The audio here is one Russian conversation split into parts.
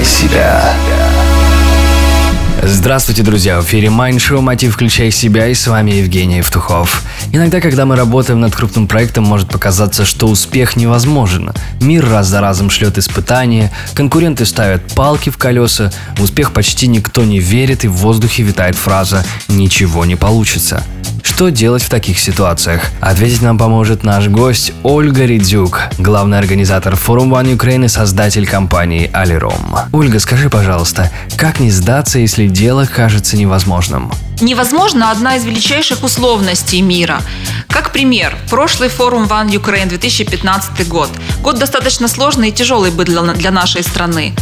Включай себя. Здравствуйте, друзья! В эфире Show «Мотив. Включай себя» и с вами Евгений Евтухов. Иногда, когда мы работаем над крупным проектом, может показаться, что успех невозможен. Мир раз за разом шлет испытания, конкуренты ставят палки в колеса, в успех почти никто не верит и в воздухе витает фраза «ничего не получится». Что делать в таких ситуациях? Ответить нам поможет наш гость Ольга Редюк, главный организатор форума One Ukraine и создатель компании Алиром. Ольга, скажи, пожалуйста, как не сдаться, если дело кажется невозможным? Невозможно одна из величайших условностей мира. Как пример, прошлый форум One Ukraine 2015 год. Год достаточно сложный и тяжелый был для нашей страны.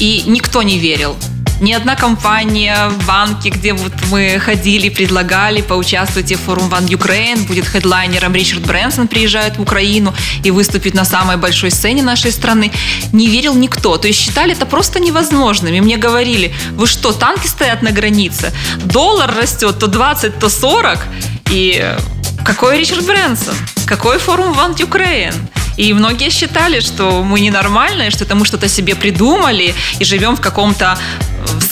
И никто не верил ни одна компания, банки, где вот мы ходили, предлагали, поучаствуйте в форум One Ukraine, будет хедлайнером Ричард Брэнсон приезжает в Украину и выступит на самой большой сцене нашей страны. Не верил никто. То есть считали это просто невозможным. И мне говорили, вы что, танки стоят на границе? Доллар растет то 20, то 40. И какой Ричард Брэнсон? Какой форум One Ukraine? И многие считали, что мы ненормальные, что это мы что-то себе придумали и живем в каком-то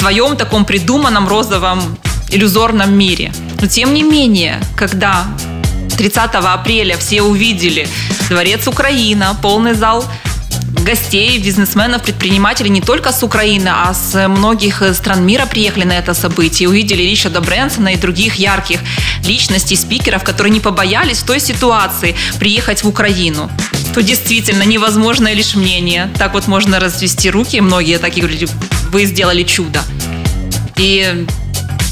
своем таком придуманном розовом иллюзорном мире. Но тем не менее, когда 30 апреля все увидели Дворец Украина, полный зал гостей, бизнесменов, предпринимателей не только с Украины, а с многих стран мира приехали на это событие. Увидели Ричарда Брэнсона и других ярких личностей, спикеров, которые не побоялись в той ситуации приехать в Украину то действительно невозможное лишь мнение. Так вот можно развести руки. Многие такие говорили, вы сделали чудо. И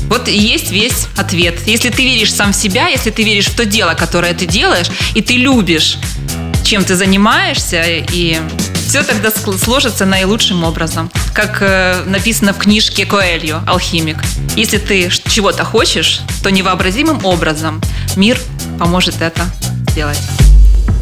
вот и есть весь ответ. Если ты веришь сам в себя, если ты веришь в то дело, которое ты делаешь, и ты любишь, чем ты занимаешься, и все тогда сложится наилучшим образом. Как э, написано в книжке Коэльо «Алхимик». Если ты чего-то хочешь, то невообразимым образом мир поможет это сделать.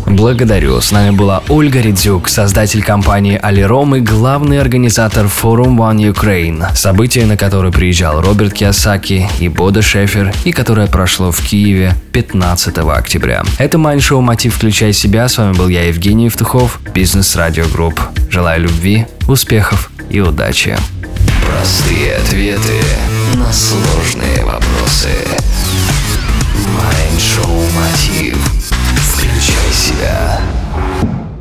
Благодарю. С нами была Ольга Редзюк, создатель компании Алиром и главный организатор форум One Ukraine, событие, на которое приезжал Роберт Киосаки и Бодо Шефер, и которое прошло в Киеве 15 октября. Это Майндшоу «Мотив. Включай себя». С вами был я, Евгений Евтухов, Business Radio Group. Желаю любви, успехов и удачи. Простые ответы на сложные вопросы.